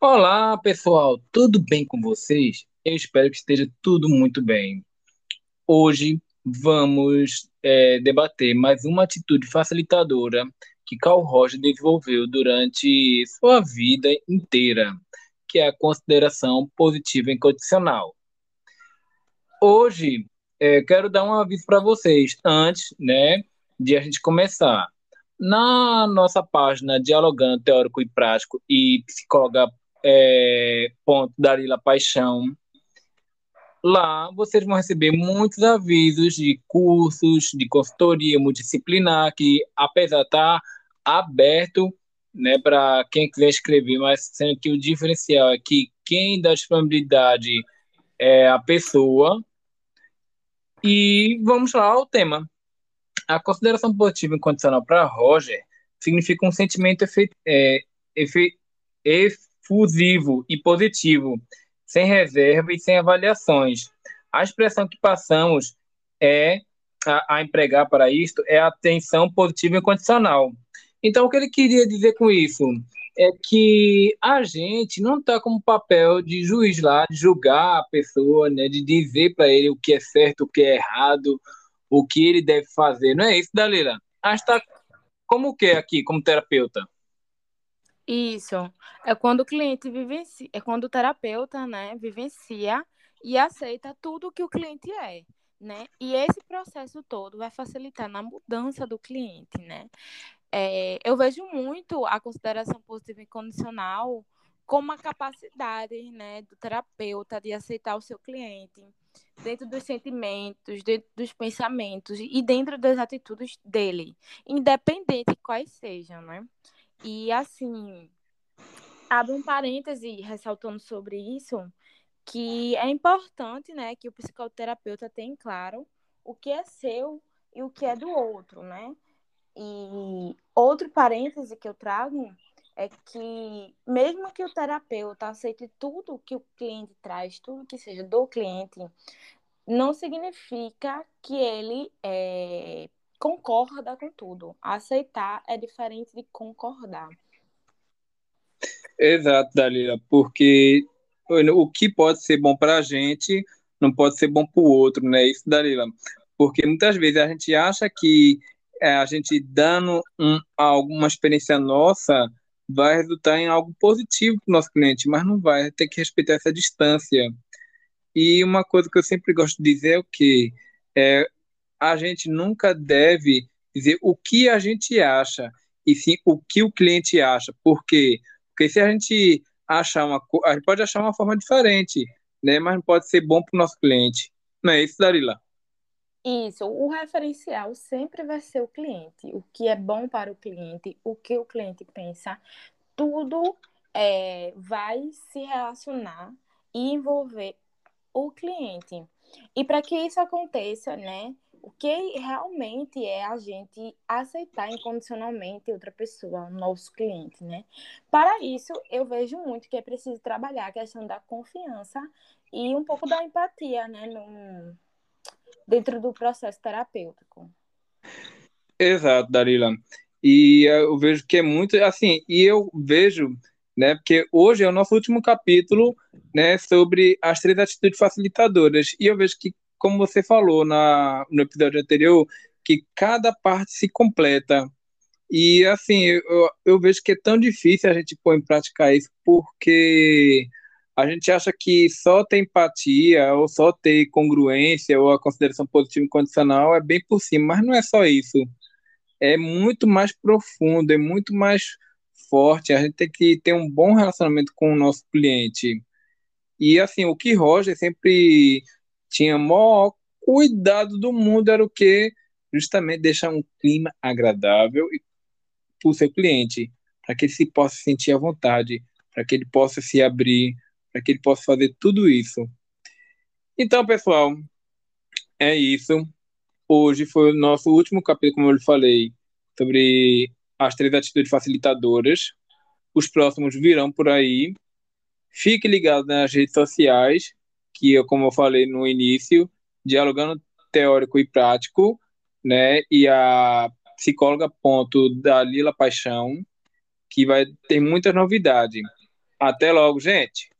Olá, pessoal, tudo bem com vocês? Eu espero que esteja tudo muito bem. Hoje vamos é, debater mais uma atitude facilitadora que Carl Roger desenvolveu durante sua vida inteira, que é a consideração positiva incondicional. Hoje é, quero dar um aviso para vocês antes, né, de a gente começar. Na nossa página Dialogando Teórico e Prático e Psicóloga é, ponto Darila Paixão. Lá vocês vão receber muitos avisos de cursos, de consultoria multidisciplinar, que apesar de estar aberto né, para quem quiser escrever, mas sendo que o diferencial é que quem dá disponibilidade é a pessoa. E vamos lá ao tema. A consideração positiva incondicional para Roger significa um sentimento efe, é, efe, fusivo e positivo, sem reserva e sem avaliações. A expressão que passamos é a, a empregar para isto é a atenção positiva e incondicional. Então, o que ele queria dizer com isso é que a gente não está como papel de juiz lá, de julgar a pessoa, né, de dizer para ele o que é certo, o que é errado, o que ele deve fazer. Não é isso, Dalila? A gente está como o que aqui, como terapeuta? Isso. É quando o cliente vivencia, é quando o terapeuta, né, vivencia e aceita tudo que o cliente é, né? E esse processo todo vai facilitar na mudança do cliente, né? É, eu vejo muito a consideração positiva e condicional como a capacidade, né, do terapeuta de aceitar o seu cliente dentro dos sentimentos, dentro dos pensamentos e dentro das atitudes dele, independente de quais sejam, né? E assim, abre um parêntese ressaltando sobre isso, que é importante, né, que o psicoterapeuta tenha claro o que é seu e o que é do outro, né? E outro parêntese que eu trago é que mesmo que o terapeuta aceite tudo que o cliente traz, tudo que seja do cliente, não significa que ele é, concorda com tudo. Aceitar é diferente de concordar. Exato, Dalila, porque o que pode ser bom para a gente não pode ser bom para o outro, né? Isso, Dalila. Porque muitas vezes a gente acha que é, a gente dando um, alguma experiência nossa vai resultar em algo positivo para o nosso cliente, mas não vai, tem que respeitar essa distância. E uma coisa que eu sempre gosto de dizer é o que é, a gente nunca deve dizer o que a gente acha, e sim o que o cliente acha. Por quê? Porque se a gente achar uma a gente pode achar uma forma diferente, né? Mas não pode ser bom para o nosso cliente. Não é isso, Darila? Isso, o referencial sempre vai ser o cliente, o que é bom para o cliente, o que o cliente pensa, tudo é, vai se relacionar e envolver o cliente. E para que isso aconteça, né, o que realmente é a gente aceitar incondicionalmente outra pessoa, nosso cliente, né? Para isso, eu vejo muito que é preciso trabalhar a questão da confiança e um pouco da empatia, né, no, dentro do processo terapêutico. Exato, Darila. E eu vejo que é muito assim, e eu vejo, né, porque hoje é o nosso último capítulo, né, sobre as três atitudes facilitadoras. E eu vejo que como você falou na, no episódio anterior, que cada parte se completa. E assim, eu, eu vejo que é tão difícil a gente pôr em prática isso, porque a gente acha que só ter empatia, ou só ter congruência, ou a consideração positiva e condicional é bem por cima, mas não é só isso. É muito mais profundo, é muito mais forte. A gente tem que ter um bom relacionamento com o nosso cliente. E assim, o que Roger sempre tinha maior cuidado do mundo era o que justamente deixar um clima agradável para o seu cliente, para que ele se possa sentir à vontade, para que ele possa se abrir, para que ele possa fazer tudo isso. Então, pessoal, é isso. Hoje foi o nosso último capítulo, como eu lhe falei, sobre as três atitudes facilitadoras. Os próximos virão por aí. Fique ligado nas redes sociais que, como eu falei no início, dialogando teórico e prático, né? E a psicóloga ponto da Lila Paixão, que vai ter muitas novidades. Até logo, gente.